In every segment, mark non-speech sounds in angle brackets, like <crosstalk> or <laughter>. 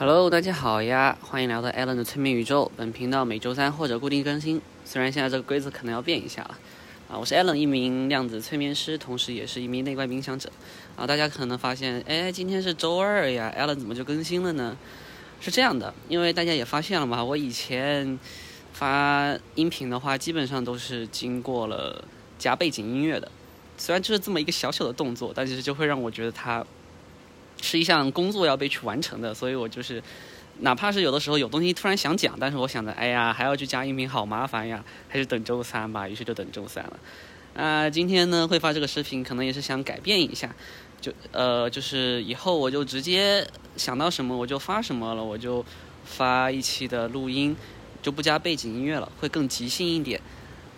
Hello，大家好呀，欢迎来到 Allen 的催眠宇宙。本频道每周三或者固定更新，虽然现在这个规则可能要变一下了。啊，我是 Allen，一名量子催眠师，同时也是一名内观冥想者。啊，大家可能发现，哎，今天是周二呀，Allen 怎么就更新了呢？是这样的，因为大家也发现了嘛，我以前发音频的话，基本上都是经过了加背景音乐的。虽然就是这么一个小小的动作，但是就会让我觉得它是一项工作要被去完成的，所以我就是，哪怕是有的时候有东西突然想讲，但是我想着，哎呀，还要去加音频，好麻烦呀，还是等周三吧，于是就等周三了。啊，今天呢会发这个视频，可能也是想改变一下，就呃，就是以后我就直接想到什么我就发什么了，我就发一期的录音，就不加背景音乐了，会更即兴一点。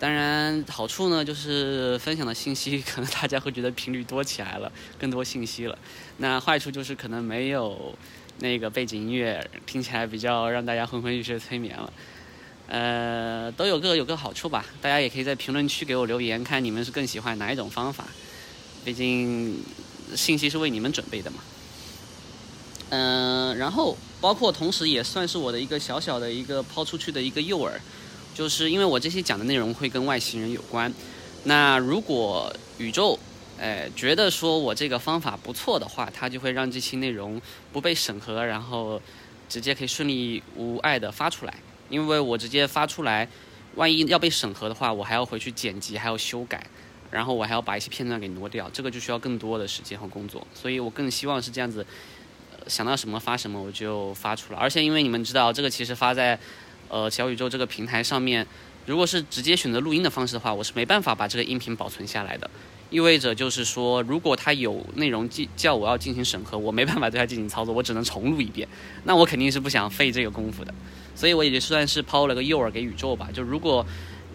当然，好处呢就是分享的信息 <laughs> 可能大家会觉得频率多起来了，更多信息了。那坏处就是可能没有那个背景音乐，听起来比较让大家昏昏欲睡、催眠了。呃，都有各有各好处吧。大家也可以在评论区给我留言，看你们是更喜欢哪一种方法。毕竟信息是为你们准备的嘛。嗯，然后包括同时也算是我的一个小小的一个抛出去的一个诱饵。就是因为我这些讲的内容会跟外星人有关，那如果宇宙，哎，觉得说我这个方法不错的话，它就会让这期内容不被审核，然后直接可以顺利无碍的发出来。因为我直接发出来，万一要被审核的话，我还要回去剪辑，还要修改，然后我还要把一些片段给挪掉，这个就需要更多的时间和工作。所以我更希望是这样子，呃想到什么发什么我就发出来。而且因为你们知道，这个其实发在。呃，小宇宙这个平台上面，如果是直接选择录音的方式的话，我是没办法把这个音频保存下来的。意味着就是说，如果它有内容叫叫我要进行审核，我没办法对它进行操作，我只能重录一遍。那我肯定是不想费这个功夫的。所以我也算是抛了个诱饵给宇宙吧。就如果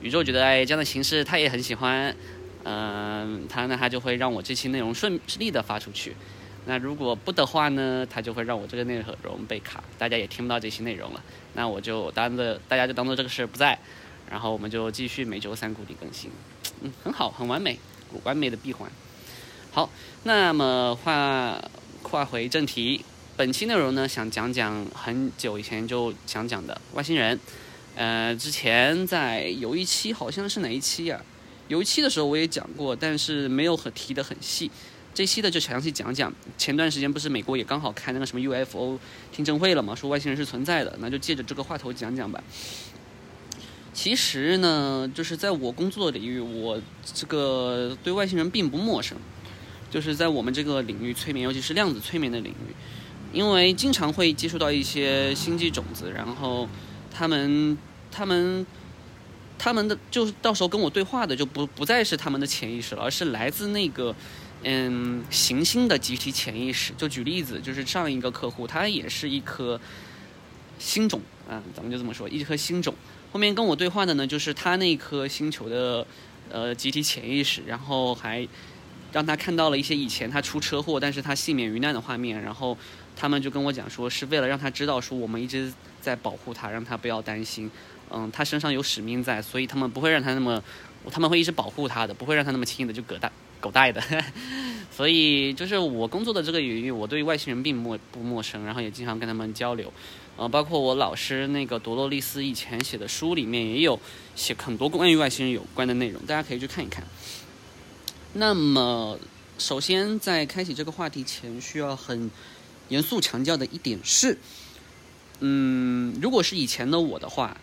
宇宙觉得哎这样的形式他也很喜欢，嗯，他那他就会让我这期内容顺利的发出去。那如果不的话呢，他就会让我这个内容被卡，大家也听不到这些内容了。那我就当着大家就当做这个事不在，然后我们就继续每周三固定更新，嗯，很好，很完美，完美的闭环。好，那么话话回正题，本期内容呢，想讲讲很久以前就想讲的外星人。呃，之前在有一期好像是哪一期呀？有一期的时候我也讲过，但是没有很提的很细。这期的就详细讲讲。前段时间不是美国也刚好开那个什么 UFO 听证会了嘛，说外星人是存在的，那就借着这个话头讲讲吧。其实呢，就是在我工作的领域，我这个对外星人并不陌生。就是在我们这个领域催眠，尤其是量子催眠的领域，因为经常会接触到一些星际种子，然后他们、他们、他们的，就是到时候跟我对话的就不不再是他们的潜意识了，而是来自那个。嗯，行星的集体潜意识，就举例子，就是上一个客户，他也是一颗星种啊，咱们就这么说，一颗星种。后面跟我对话的呢，就是他那颗星球的呃集体潜意识，然后还让他看到了一些以前他出车祸，但是他幸免于难的画面，然后他们就跟我讲说，是为了让他知道说我们一直在保护他，让他不要担心，嗯，他身上有使命在，所以他们不会让他那么，他们会一直保护他的，不会让他那么轻易的就嗝蛋。狗带的，<laughs> 所以就是我工作的这个领域，我对外星人并陌不陌生，然后也经常跟他们交流，呃，包括我老师那个多洛丽丝以前写的书里面也有写很多关于外星人有关的内容，大家可以去看一看。那么，首先在开启这个话题前，需要很严肃强调的一点是，嗯，如果是以前的我的话。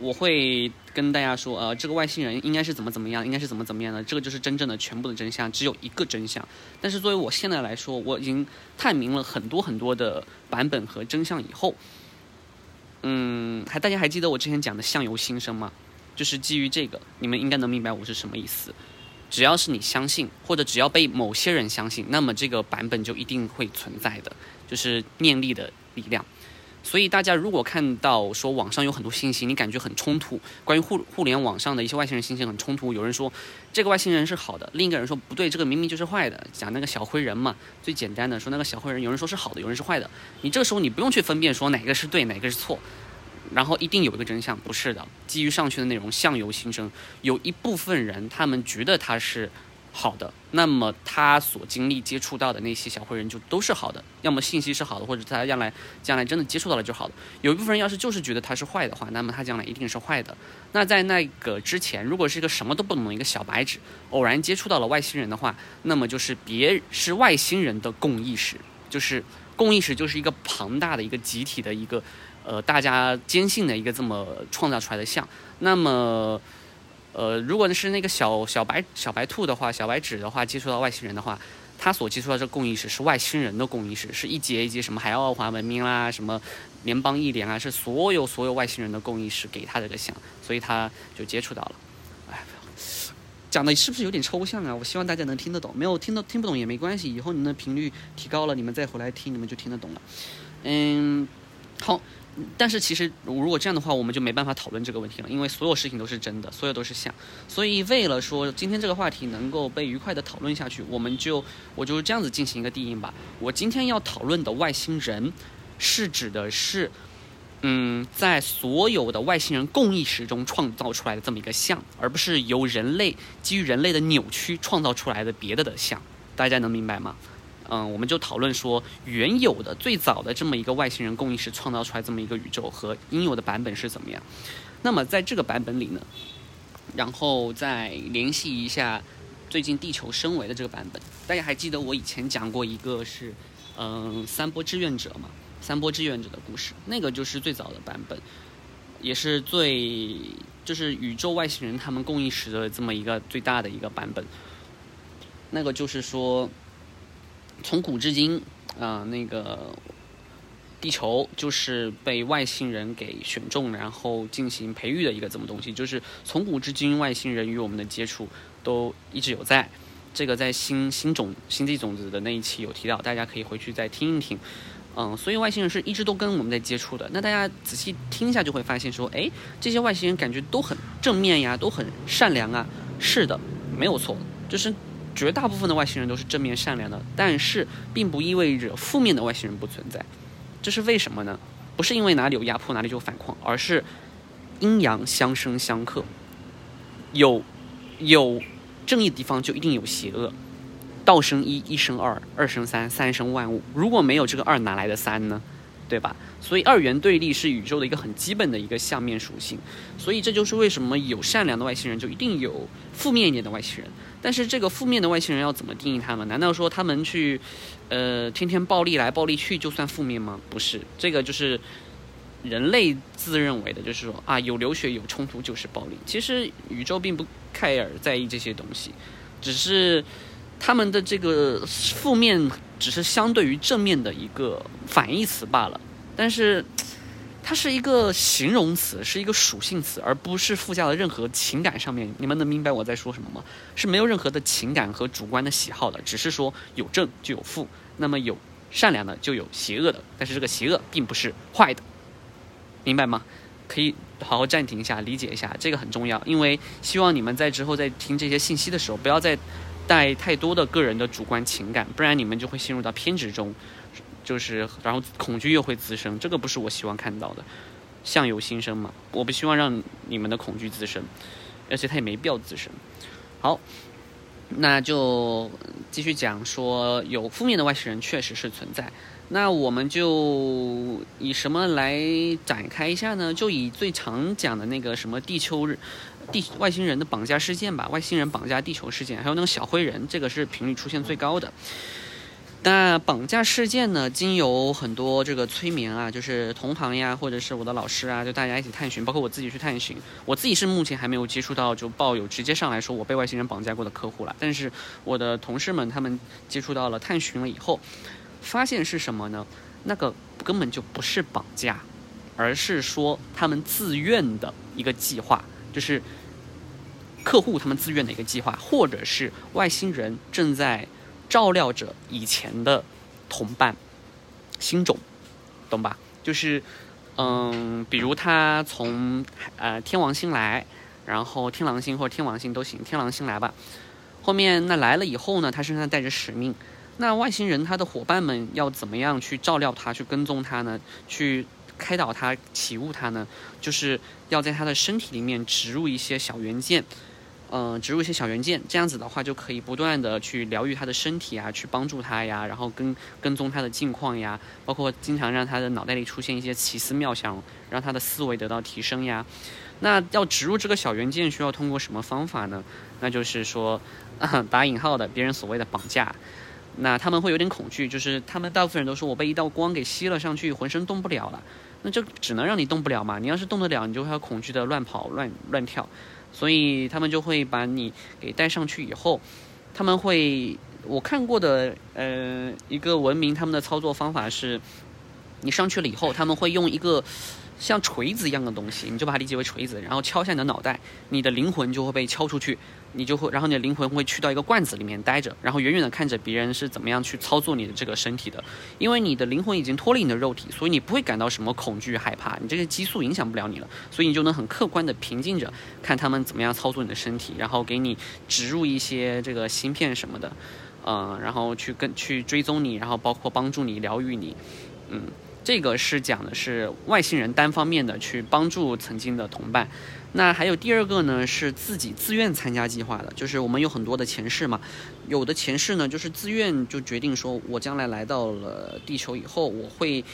我会跟大家说，呃，这个外星人应该是怎么怎么样，应该是怎么怎么样的，这个就是真正的全部的真相，只有一个真相。但是作为我现在来说，我已经探明了很多很多的版本和真相以后，嗯，还大家还记得我之前讲的相由心生吗？就是基于这个，你们应该能明白我是什么意思。只要是你相信，或者只要被某些人相信，那么这个版本就一定会存在的，就是念力的力量。所以大家如果看到说网上有很多信息，你感觉很冲突，关于互互联网上的一些外星人信息很冲突，有人说这个外星人是好的，另一个人说不对，这个明明就是坏的，讲那个小灰人嘛，最简单的说那个小灰人，有人说是好的，有人是坏的，你这个时候你不用去分辨说哪个是对，哪个是错，然后一定有一个真相，不是的，基于上去的内容相由心生，有一部分人他们觉得他是好的，那么他所经历接触到的那些小灰人就都是好的，要么信息是好的，或者他将来将来真的接触到了就好了。有一部分人要是就是觉得他是坏的话，那么他将来一定是坏的。那在那个之前，如果是一个什么都不懂的一个小白纸，偶然接触到了外星人的话，那么就是别是外星人的共意识，就是共意识就是一个庞大的一个集体的一个呃大家坚信的一个这么创造出来的像，那么。呃，如果是那个小小白小白兔的话，小白纸的话，接触到外星人的话，他所接触到这共意识是外星人的共意识，是一节一节什么海奥华文明啦，什么联邦一联啊，是所有所有外星人的共意识给他这个像，所以他就接触到了。哎，讲的是不是有点抽象啊？我希望大家能听得懂，没有听得听不懂也没关系，以后你们的频率提高了，你们再回来听，你们就听得懂了。嗯，好。但是其实，如果这样的话，我们就没办法讨论这个问题了，因为所有事情都是真的，所有都是像。所以为了说今天这个话题能够被愉快的讨论下去，我们就我就这样子进行一个定义吧。我今天要讨论的外星人，是指的是，嗯，在所有的外星人共意识中创造出来的这么一个像，而不是由人类基于人类的扭曲创造出来的别的的像。大家能明白吗？嗯，我们就讨论说，原有的最早的这么一个外星人共意识创造出来这么一个宇宙和应有的版本是怎么样？那么在这个版本里呢，然后再联系一下最近地球升维的这个版本。大家还记得我以前讲过一个是，嗯，三波志愿者嘛？三波志愿者的故事，那个就是最早的版本，也是最就是宇宙外星人他们共意识的这么一个最大的一个版本。那个就是说。从古至今，啊，那个地球就是被外星人给选中，然后进行培育的一个这么东西。就是从古至今，外星人与我们的接触都一直有在。这个在新新种星际种子的那一期有提到，大家可以回去再听一听。嗯，所以外星人是一直都跟我们在接触的。那大家仔细听一下，就会发现说，哎，这些外星人感觉都很正面呀，都很善良啊。是的，没有错，就是。绝大部分的外星人都是正面善良的，但是并不意味着负面的外星人不存在。这是为什么呢？不是因为哪里有压迫哪里就反抗，而是阴阳相生相克。有有正义的地方就一定有邪恶。道生一，一生二，二生三，三生万物。如果没有这个二，哪来的三呢？对吧？所以二元对立是宇宙的一个很基本的一个相面属性。所以这就是为什么有善良的外星人就一定有负面一点的外星人。但是这个负面的外星人要怎么定义他们？难道说他们去，呃，天天暴力来暴力去就算负面吗？不是，这个就是人类自认为的，就是说啊，有流血有冲突就是暴力。其实宇宙并不 care 在意这些东西，只是他们的这个负面只是相对于正面的一个反义词罢了。但是。它是一个形容词，是一个属性词，而不是附加了任何情感上面。你们能明白我在说什么吗？是没有任何的情感和主观的喜好的，只是说有正就有负，那么有善良的就有邪恶的，但是这个邪恶并不是坏的，明白吗？可以好好暂停一下，理解一下，这个很重要，因为希望你们在之后在听这些信息的时候，不要再带太多的个人的主观情感，不然你们就会陷入到偏执中。就是，然后恐惧又会滋生，这个不是我希望看到的。相由心生嘛，我不希望让你们的恐惧滋生，而且它也没必要滋生。好，那就继续讲说，有负面的外星人确实是存在。那我们就以什么来展开一下呢？就以最常讲的那个什么地球日地外星人的绑架事件吧，外星人绑架地球事件，还有那个小灰人，这个是频率出现最高的。那绑架事件呢？经由很多这个催眠啊，就是同行呀，或者是我的老师啊，就大家一起探寻，包括我自己去探寻。我自己是目前还没有接触到就抱有直接上来说我被外星人绑架过的客户了。但是我的同事们他们接触到了探寻了以后，发现是什么呢？那个根本就不是绑架，而是说他们自愿的一个计划，就是客户他们自愿的一个计划，或者是外星人正在。照料着以前的同伴星种，懂吧？就是，嗯，比如他从呃天王星来，然后天狼星或者天王星都行，天狼星来吧。后面那来了以后呢，他身上带着使命。那外星人他的伙伴们要怎么样去照料他，去跟踪他呢？去开导他、启悟他呢？就是要在他的身体里面植入一些小元件。嗯，植入一些小元件，这样子的话就可以不断的去疗愈他的身体啊，去帮助他呀，然后跟跟踪他的近况呀，包括经常让他的脑袋里出现一些奇思妙想，让他的思维得到提升呀。那要植入这个小元件，需要通过什么方法呢？那就是说，<laughs> 打引号的别人所谓的绑架。那他们会有点恐惧，就是他们大部分人都说我被一道光给吸了上去，浑身动不了了。那就只能让你动不了嘛。你要是动得了，你就会恐惧的乱跑乱乱跳。所以他们就会把你给带上去以后，他们会我看过的呃一个文明他们的操作方法是，你上去了以后，他们会用一个。像锤子一样的东西，你就把它理解为锤子，然后敲下你的脑袋，你的灵魂就会被敲出去，你就会，然后你的灵魂会去到一个罐子里面待着，然后远远的看着别人是怎么样去操作你的这个身体的，因为你的灵魂已经脱离你的肉体，所以你不会感到什么恐惧害怕，你这个激素影响不了你了，所以你就能很客观的平静着看他们怎么样操作你的身体，然后给你植入一些这个芯片什么的，嗯，然后去跟去追踪你，然后包括帮助你疗愈你，嗯。这个是讲的是外星人单方面的去帮助曾经的同伴，那还有第二个呢，是自己自愿参加计划的，就是我们有很多的前世嘛，有的前世呢就是自愿就决定说，我将来来到了地球以后，我会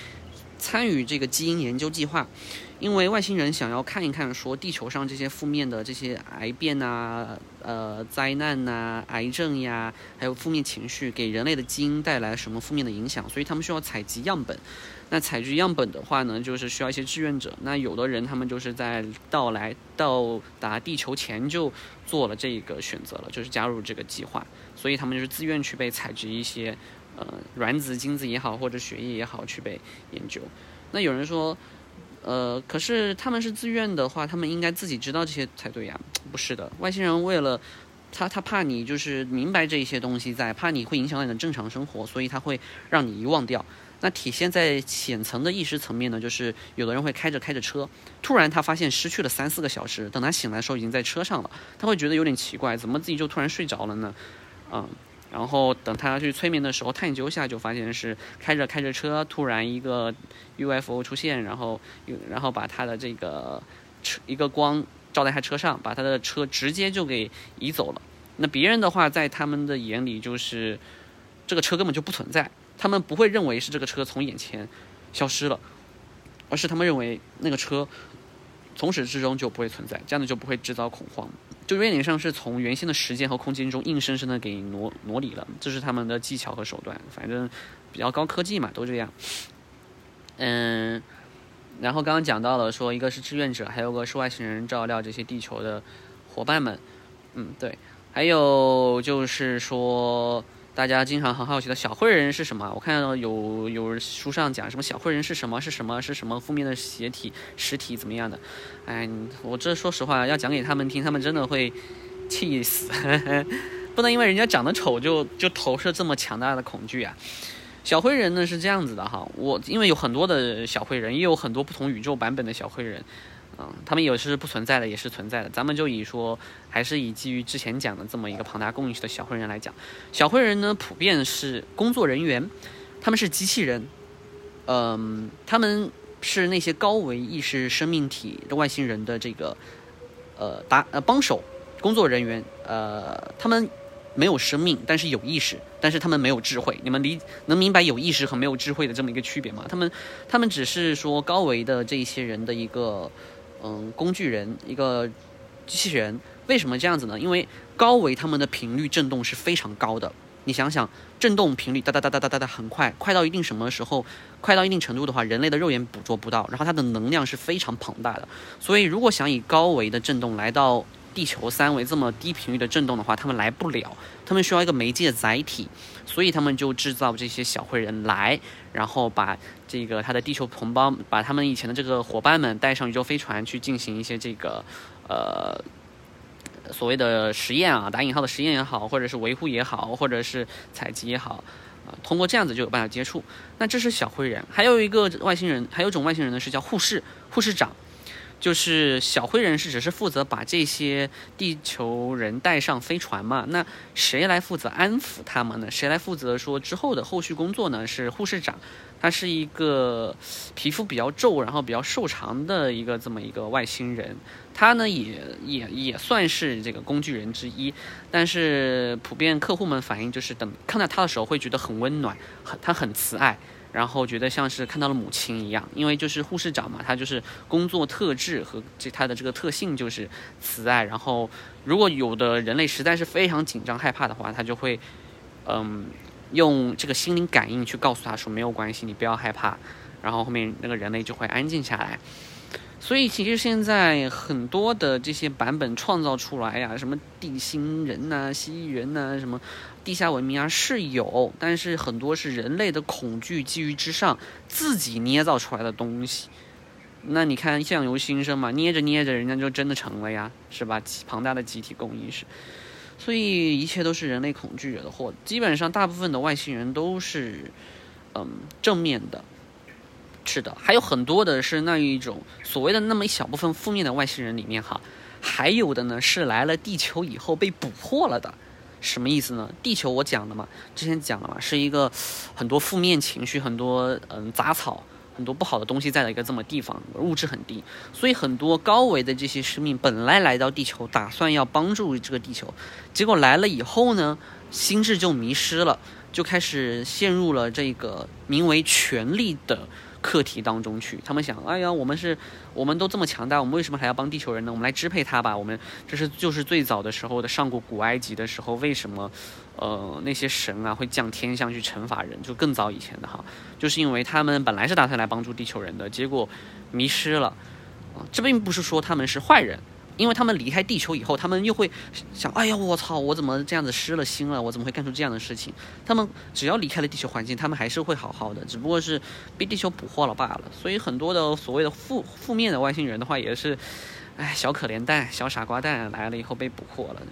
参与这个基因研究计划。因为外星人想要看一看，说地球上这些负面的这些癌变呐、呃灾难呐、癌症呀，还有负面情绪给人类的基因带来什么负面的影响，所以他们需要采集样本。那采集样本的话呢，就是需要一些志愿者。那有的人他们就是在到来到达地球前就做了这个选择了，就是加入这个计划，所以他们就是自愿去被采集一些呃卵子、精子也好，或者血液也好去被研究。那有人说。呃，可是他们是自愿的话，他们应该自己知道这些才对呀。不是的，外星人为了他，他怕你就是明白这一些东西，在怕你会影响到你的正常生活，所以他会让你遗忘掉。那体现在浅层的意识层面呢，就是有的人会开着开着车，突然他发现失去了三四个小时，等他醒来的时候已经在车上了，他会觉得有点奇怪，怎么自己就突然睡着了呢？嗯。然后等他去催眠的时候，探究下就发现是开着开着车，突然一个 UFO 出现，然后然后把他的这个车一个光照在他车上，把他的车直接就给移走了。那别人的话，在他们的眼里就是这个车根本就不存在，他们不会认为是这个车从眼前消失了，而是他们认为那个车从始至终就不会存在，这样子就不会制造恐慌。就有点像是从原先的时间和空间中硬生生的给挪挪离了，这是他们的技巧和手段，反正比较高科技嘛，都这样。嗯，然后刚刚讲到了说，一个是志愿者，还有个是外星人照料这些地球的伙伴们。嗯，对，还有就是说。大家经常很好奇的小灰人是什么？我看到有有书上讲什么小灰人是什么是什么是什么负面的邪体实体怎么样的？哎，我这说实话要讲给他们听，他们真的会气死。不能因为人家长得丑就就投射这么强大的恐惧啊！小灰人呢是这样子的哈，我因为有很多的小灰人，也有很多不同宇宙版本的小灰人。他们有是不存在的，也是存在的。咱们就以说，还是以基于之前讲的这么一个庞大供应的小灰人来讲，小灰人呢，普遍是工作人员，他们是机器人，嗯，他们是那些高维意识生命体的外星人的这个呃打呃帮手工作人员，呃，他们没有生命，但是有意识，但是他们没有智慧。你们理能明白有意识和没有智慧的这么一个区别吗？他们他们只是说高维的这一些人的一个。嗯，工具人一个机器人，为什么这样子呢？因为高维它们的频率振动是非常高的。你想想，振动频率哒哒哒哒哒哒哒很快，快到一定什么时候，快到一定程度的话，人类的肉眼捕捉不到。然后它的能量是非常庞大的。所以如果想以高维的振动来到地球三维这么低频率的震动的话，他们来不了，他们需要一个媒介载体，所以他们就制造这些小灰人来。然后把这个他的地球同胞，把他们以前的这个伙伴们带上宇宙飞船去进行一些这个，呃，所谓的实验啊，打引号的实验也好，或者是维护也好，或者是采集也好，啊，通过这样子就有办法接触。那这是小灰人，还有一个外星人，还有一种外星人呢是叫护士护士长。就是小灰人是只是负责把这些地球人带上飞船嘛？那谁来负责安抚他们呢？谁来负责说之后的后续工作呢？是护士长，他是一个皮肤比较皱，然后比较瘦长的一个这么一个外星人。他呢也也也算是这个工具人之一，但是普遍客户们反映就是等看到他的时候会觉得很温暖，很他很慈爱。然后觉得像是看到了母亲一样，因为就是护士长嘛，他就是工作特质和这他的这个特性就是慈爱。然后如果有的人类实在是非常紧张害怕的话，他就会嗯用这个心灵感应去告诉他说没有关系，你不要害怕。然后后面那个人类就会安静下来。所以其实现在很多的这些版本创造出来呀，什么地心人呐、蜥蜴人呐、什么地下文明啊是有，但是很多是人类的恐惧基于之上自己捏造出来的东西。那你看相由心生嘛，捏着捏着人家就真的成了呀，是吧？庞大的集体共意识，所以一切都是人类恐惧惹的祸。基本上大部分的外星人都是嗯正面的。是的，还有很多的是那一种所谓的那么一小部分负面的外星人里面哈，还有的呢是来了地球以后被捕获了的，什么意思呢？地球我讲了嘛，之前讲了嘛，是一个很多负面情绪、很多嗯杂草、很多不好的东西在的一个这么地方，物质很低，所以很多高维的这些生命本来来到地球，打算要帮助这个地球，结果来了以后呢，心智就迷失了，就开始陷入了这个名为权力的。课题当中去，他们想，哎呀，我们是，我们都这么强大，我们为什么还要帮地球人呢？我们来支配他吧。我们这是就是最早的时候的上古古埃及的时候，为什么，呃，那些神啊会降天象去惩罚人？就更早以前的哈，就是因为他们本来是打算来帮助地球人的，结果迷失了，啊，这并不是说他们是坏人。因为他们离开地球以后，他们又会想：哎呀，我操，我怎么这样子失了心了？我怎么会干出这样的事情？他们只要离开了地球环境，他们还是会好好的，只不过是被地球捕获了罢了。所以很多的所谓的负负面的外星人的话，也是，哎，小可怜蛋、小傻瓜蛋来了以后被捕获了，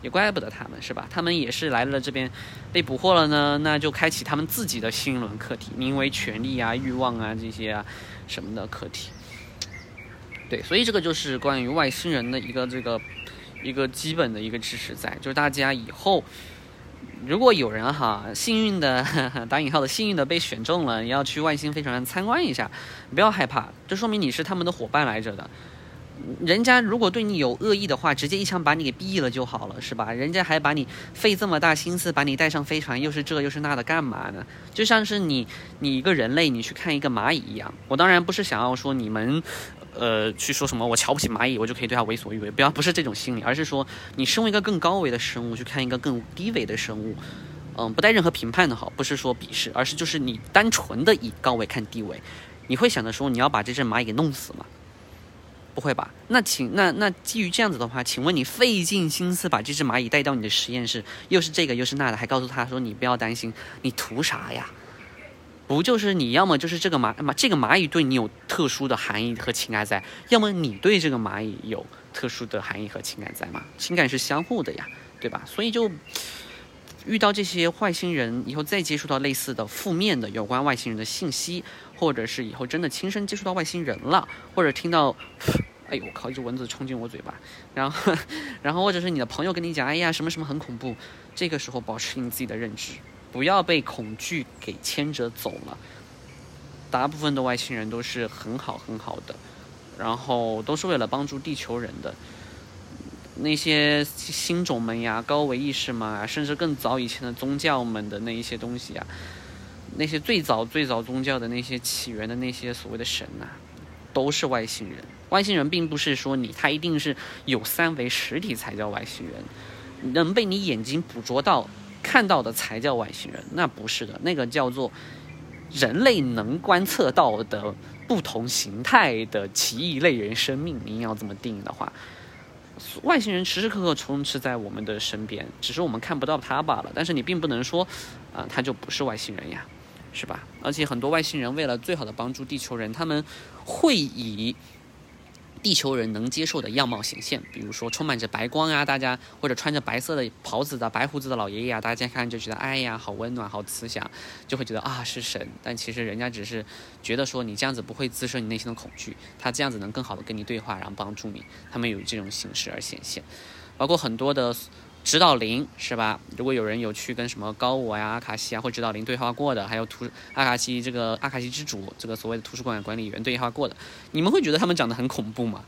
也怪不得他们是吧？他们也是来了这边被捕获了呢，那就开启他们自己的新一轮课题，名为权力啊、欲望啊这些啊什么的课题。对，所以这个就是关于外星人的一个这个一个基本的一个知识，在就是大家以后如果有人哈幸运的 <laughs> 打引号的幸运的被选中了，你要去外星飞船上参观一下，不要害怕，这说明你是他们的伙伴来着的。人家如果对你有恶意的话，直接一枪把你给毙了就好了，是吧？人家还把你费这么大心思把你带上飞船，又是这又是那的，干嘛呢？就像是你你一个人类，你去看一个蚂蚁一样。我当然不是想要说你们。呃，去说什么我瞧不起蚂蚁，我就可以对它为所欲为，不要不是这种心理，而是说你身为一个更高维的生物去看一个更低维的生物，嗯，不带任何评判的好，不是说鄙视，而是就是你单纯的以高维看低维，你会想着说你要把这只蚂蚁给弄死吗？不会吧？那请那那基于这样子的话，请问你费尽心思把这只蚂蚁带到你的实验室，又是这个又是那的，还告诉他说你不要担心，你图啥呀？不就是你要么就是这个蚂蚂这个蚂蚁对你有特殊的含义和情感在，要么你对这个蚂蚁有特殊的含义和情感在吗？情感是相互的呀，对吧？所以就遇到这些外星人以后，再接触到类似的负面的有关外星人的信息，或者是以后真的亲身接触到外星人了，或者听到，哎呦我靠，一只蚊子冲进我嘴巴，然后 <laughs> 然后或者是你的朋友跟你讲，哎呀什么什么很恐怖，这个时候保持你自己的认知。不要被恐惧给牵着走了。大部分的外星人都是很好很好的，然后都是为了帮助地球人的。那些新种们呀、高维意识嘛，甚至更早以前的宗教们的那一些东西啊，那些最早最早宗教的那些起源的那些所谓的神呐，都是外星人。外星人并不是说你他一定是有三维实体才叫外星人，能被你眼睛捕捉到。看到的才叫外星人，那不是的，那个叫做人类能观测到的不同形态的奇异类人生命。您要这么定义的话，外星人时时刻刻充斥在我们的身边，只是我们看不到他罢了。但是你并不能说，啊，他就不是外星人呀，是吧？而且很多外星人为了最好的帮助地球人，他们会以地球人能接受的样貌显现，比如说充满着白光啊，大家或者穿着白色的袍子的白胡子的老爷爷啊，大家看就觉得哎呀，好温暖，好慈祥，就会觉得啊是神。但其实人家只是觉得说你这样子不会滋生你内心的恐惧，他这样子能更好的跟你对话，然后帮助你。他们有这种形式而显现，包括很多的。指导灵是吧？如果有人有去跟什么高我呀、阿卡西啊或指导灵对话过的，还有图阿卡西这个阿卡西之主这个所谓的图书馆管理员对话过的，你们会觉得他们长得很恐怖吗？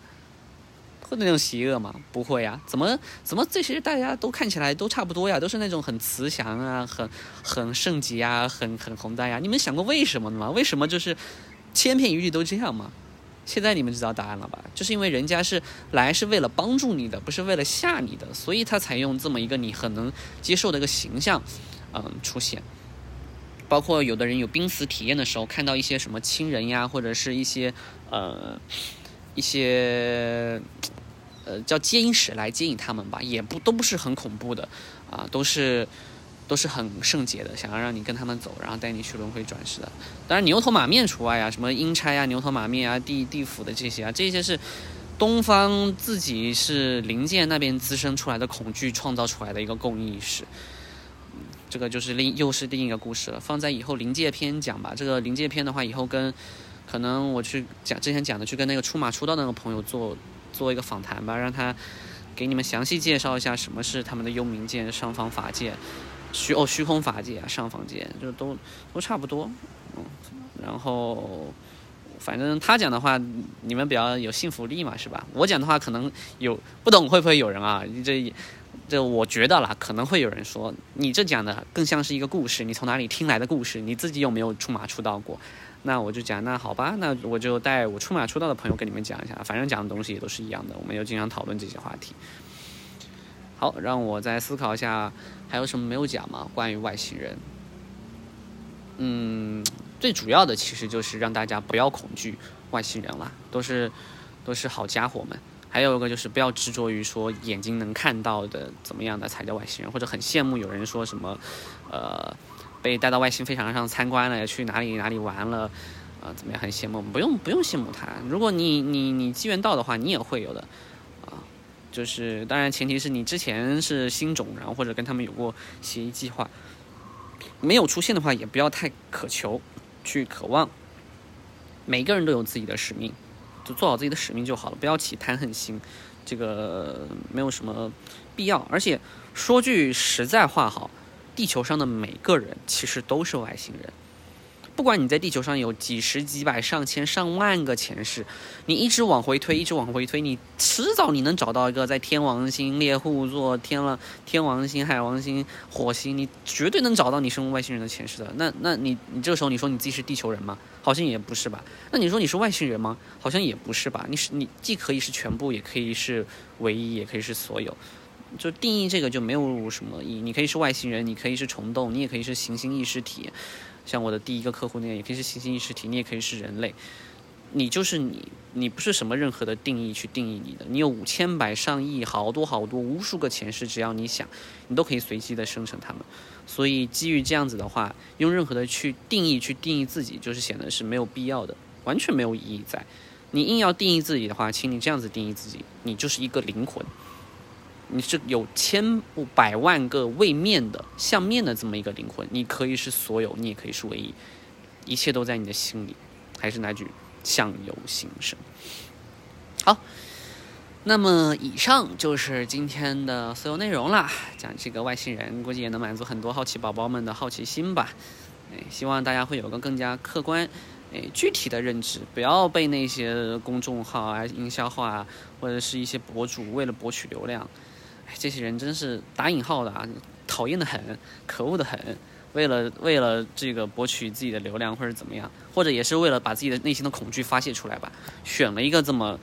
会那种邪恶吗？不会呀。怎么怎么这些大家都看起来都差不多呀？都是那种很慈祥啊、很很圣洁啊、很很宏大呀。你们想过为什么吗？为什么就是千篇一律都这样吗？现在你们知道答案了吧？就是因为人家是来是为了帮助你的，不是为了吓你的，所以他才用这么一个你很能接受的一个形象，嗯，出现。包括有的人有濒死体验的时候，看到一些什么亲人呀，或者是一些呃一些呃叫接引使来接引他们吧，也不都不是很恐怖的啊，都是。都是很圣洁的，想要让你跟他们走，然后带你去轮回转世的。当然牛头马面除外啊，什么阴差啊、牛头马面啊、地地府的这些啊，这些是东方自己是灵界那边滋生出来的恐惧创造出来的一个共意识。这个就是另又是另一个故事了，放在以后灵界篇讲吧。这个灵界篇的话，以后跟可能我去讲之前讲的，去跟那个出马出道那个朋友做做一个访谈吧，让他给你们详细介绍一下什么是他们的幽冥界、上方法界。虚哦，虚空法界啊，上房界就都都差不多，嗯，然后反正他讲的话，你们比较有信服力嘛，是吧？我讲的话可能有不懂，会不会有人啊？这这我觉得啦，可能会有人说，你这讲的更像是一个故事，你从哪里听来的故事？你自己有没有出马出道过？那我就讲，那好吧，那我就带我出马出道的朋友跟你们讲一下，反正讲的东西也都是一样的，我们又经常讨论这些话题。好，让我再思考一下，还有什么没有讲吗？关于外星人，嗯，最主要的其实就是让大家不要恐惧外星人了，都是都是好家伙们。还有一个就是不要执着于说眼睛能看到的怎么样的才叫外星人，或者很羡慕有人说什么，呃，被带到外星飞船上参观了，去哪里哪里玩了，啊，怎么样很羡慕？不用不用羡慕他，如果你你你机缘到的话，你也会有的。就是，当然前提是你之前是新种，然后或者跟他们有过协议计划，没有出现的话，也不要太渴求，去渴望。每个人都有自己的使命，就做好自己的使命就好了，不要起贪恨心，这个没有什么必要。而且说句实在话，好，地球上的每个人其实都是外星人。不管你在地球上有几十几百上千上万个前世，你一直往回推，一直往回推，你迟早你能找到一个在天王星、猎户座、天了天王星、海王星、火星，你绝对能找到你生物外星人的前世的。那那你你这个时候你说你自己是地球人吗？好像也不是吧。那你说你是外星人吗？好像也不是吧。你是你既可以是全部，也可以是唯一，也可以是所有。就定义这个就没有什么意义。你可以是外星人，你可以是虫洞，你也可以是行星意识体。像我的第一个客户那样，也可以是行星意识体，你也可以是人类，你就是你，你不是什么任何的定义去定义你的，你有五千百上亿好多好多无数个前世，只要你想，你都可以随机的生成它们。所以基于这样子的话，用任何的去定义去定义自己，就是显得是没有必要的，完全没有意义在。你硬要定义自己的话，请你这样子定义自己，你就是一个灵魂。你是有千百万个位面的相面的这么一个灵魂，你可以是所有，你也可以是唯一，一切都在你的心里。还是那句相由心生。好，那么以上就是今天的所有内容了。讲这个外星人，估计也能满足很多好奇宝宝们的好奇心吧。哎，希望大家会有个更加客观、哎具体的认知，不要被那些公众号啊、营销号啊，或者是一些博主为了博取流量。这些人真是打引号的啊，讨厌的很，可恶的很。为了为了这个博取自己的流量或者怎么样，或者也是为了把自己的内心的恐惧发泄出来吧，选了一个这么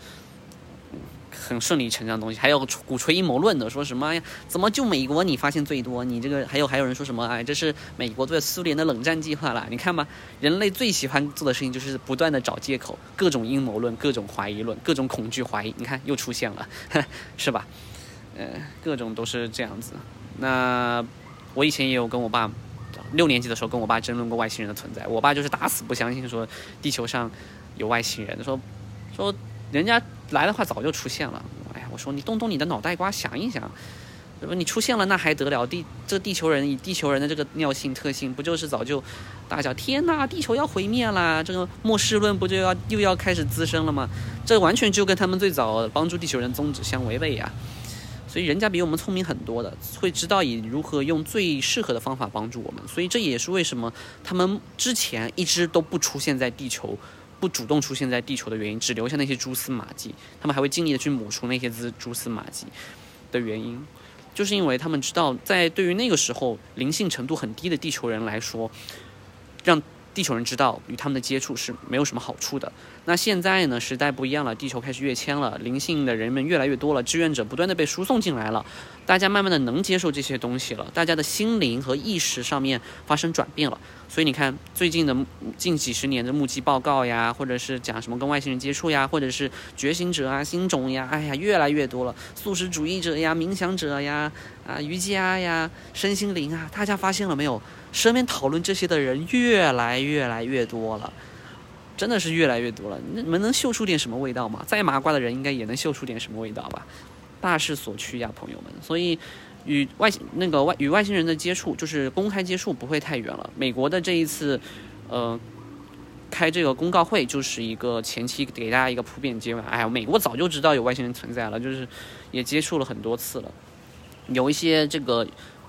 很顺理成章的东西，还有鼓吹阴谋论的，说什么呀？怎么就美国你发现最多？你这个还有还有人说什么？哎，这是美国对苏联的冷战计划了？你看吧，人类最喜欢做的事情就是不断的找借口，各种阴谋论，各种怀疑论，各种恐惧怀疑。你看又出现了，<laughs> 是吧？呃，各种都是这样子。那我以前也有跟我爸，六年级的时候跟我爸争论过外星人的存在。我爸就是打死不相信说地球上有外星人，说说人家来的话早就出现了。哎呀，我说你动动你的脑袋瓜想一想，对吧？你出现了那还得了？地这地球人以地球人的这个尿性特性，不就是早就大叫天呐，地球要毁灭啦！这个末世论不就要又要开始滋生了吗？这完全就跟他们最早帮助地球人宗旨相违背呀。所以人家比我们聪明很多的，会知道以如何用最适合的方法帮助我们。所以这也是为什么他们之前一直都不出现在地球。不主动出现在地球的原因，只留下那些蛛丝马迹，他们还会尽力的去抹除那些蛛蛛丝马迹的原因，就是因为他们知道，在对于那个时候灵性程度很低的地球人来说，让。地球人知道与他们的接触是没有什么好处的。那现在呢？时代不一样了，地球开始跃迁了，灵性的人们越来越多了，志愿者不断的被输送进来了，大家慢慢的能接受这些东西了，大家的心灵和意识上面发生转变了。所以你看，最近的近几十年的目击报告呀，或者是讲什么跟外星人接触呀，或者是觉醒者啊、星种呀，哎呀，越来越多了。素食主义者呀、冥想者呀、啊瑜伽呀、身心灵啊，大家发现了没有？身边讨论这些的人越来越来越多了，真的是越来越多了。你们能嗅出点什么味道吗？再麻瓜的人应该也能嗅出点什么味道吧？大势所趋呀，朋友们。所以，与外星那个外与外星人的接触，就是公开接触不会太远了。美国的这一次，呃，开这个公告会，就是一个前期给大家一个普遍接吻。哎呀，美国早就知道有外星人存在了，就是也接触了很多次了，有一些这个。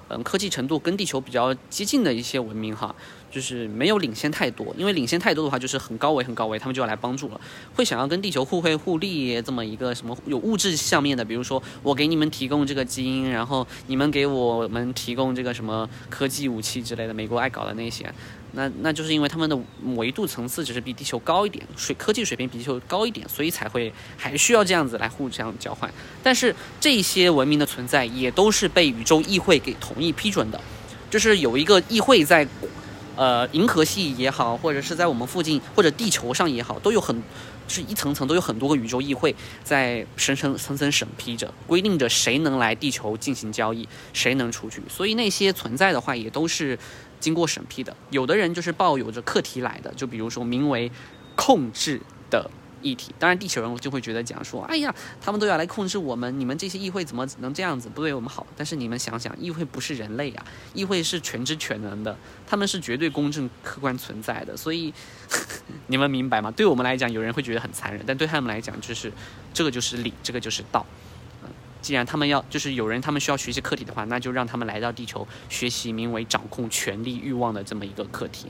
嗯，科技程度跟地球比较接近的一些文明哈，就是没有领先太多，因为领先太多的话，就是很高维很高维，他们就要来帮助了，会想要跟地球互惠互利这么一个什么有物质上面的，比如说我给你们提供这个基因，然后你们给我们提供这个什么科技武器之类的，美国爱搞的那些。那那就是因为他们的维度层次只是比地球高一点，水科技水平比地球高一点，所以才会还需要这样子来互相交换。但是这些文明的存在也都是被宇宙议会给同意批准的，就是有一个议会在，呃，银河系也好，或者是在我们附近或者地球上也好，都有很是一层层都有很多个宇宙议会在层层层层审批着，规定着谁能来地球进行交易，谁能出去。所以那些存在的话，也都是。经过审批的，有的人就是抱有着课题来的，就比如说名为“控制”的议题。当然，地球人就会觉得讲说：“哎呀，他们都要来控制我们，你们这些议会怎么能这样子不对我们好？”但是你们想想，议会不是人类啊，议会是全知全能的，他们是绝对公正客观存在的。所以 <laughs> 你们明白吗？对我们来讲，有人会觉得很残忍，但对他们来讲，就是这个就是理，这个就是道。嗯既然他们要，就是有人他们需要学习课题的话，那就让他们来到地球学习名为掌控权力欲望的这么一个课题，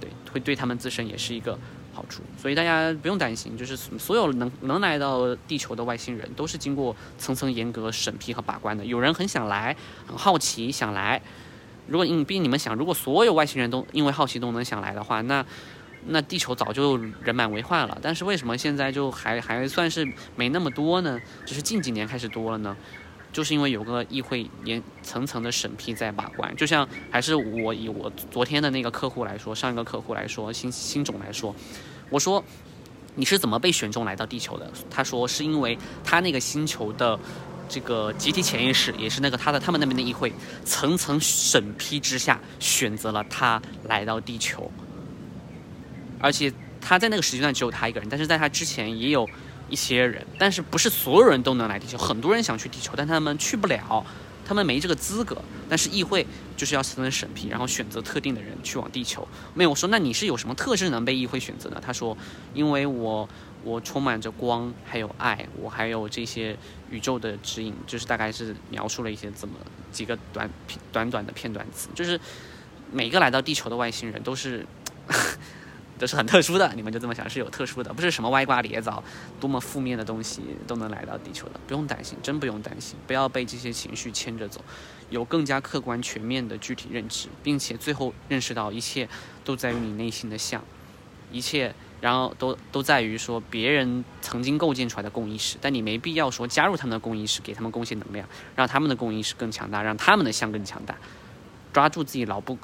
对，会对他们自身也是一个好处。所以大家不用担心，就是所有能能来到地球的外星人都是经过层层严格审批和把关的。有人很想来，很好奇想来，如果你毕竟你们想，如果所有外星人都因为好奇都能想来的话，那。那地球早就人满为患了，但是为什么现在就还还算是没那么多呢？只是近几年开始多了呢？就是因为有个议会严层层的审批在把关。就像还是我以我昨天的那个客户来说，上一个客户来说，新新种来说，我说你是怎么被选中来到地球的？他说是因为他那个星球的这个集体潜意识，也是那个他的他们那边的议会层层审批之下选择了他来到地球。而且他在那个时间段只有他一个人，但是在他之前也有一些人，但是不是所有人都能来地球，很多人想去地球，但他们去不了，他们没这个资格。但是议会就是要层层审批，然后选择特定的人去往地球。没有我说，那你是有什么特质能被议会选择呢？他说，因为我我充满着光，还有爱，我还有这些宇宙的指引，就是大概是描述了一些怎么几个短短短的片段词，就是每个来到地球的外星人都是。这是很特殊的，你们就这么想是有特殊的，不是什么歪瓜裂枣、多么负面的东西都能来到地球的，不用担心，真不用担心，不要被这些情绪牵着走，有更加客观全面的具体认知，并且最后认识到一切都在于你内心的像，一切然后都都在于说别人曾经构建出来的共意识，但你没必要说加入他们的共意识，给他们贡献能量，让他们的共意识更强大，让他们的像更强大，抓住自己牢不。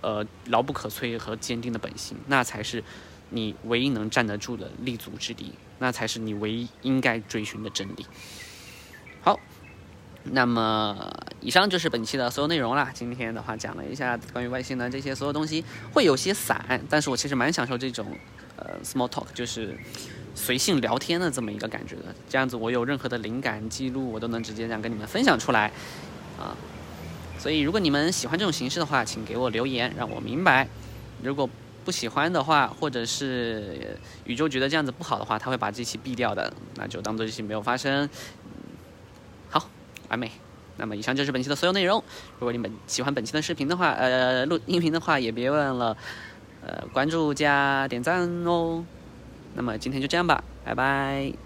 呃，牢不可摧和坚定的本性，那才是你唯一能站得住的立足之地，那才是你唯一应该追寻的真理。好，那么以上就是本期的所有内容啦。今天的话讲了一下关于外星的这些所有东西，会有些散，但是我其实蛮享受这种呃 small talk，就是随性聊天的这么一个感觉的。这样子，我有任何的灵感记录，我都能直接这样跟你们分享出来啊。所以，如果你们喜欢这种形式的话，请给我留言，让我明白。如果不喜欢的话，或者是宇宙觉得这样子不好的话，他会把这期毙掉的，那就当做这期没有发生。好，完美。那么以上就是本期的所有内容。如果你们喜欢本期的视频的话，呃，录音频的话，也别忘了呃关注加点赞哦。那么今天就这样吧，拜拜。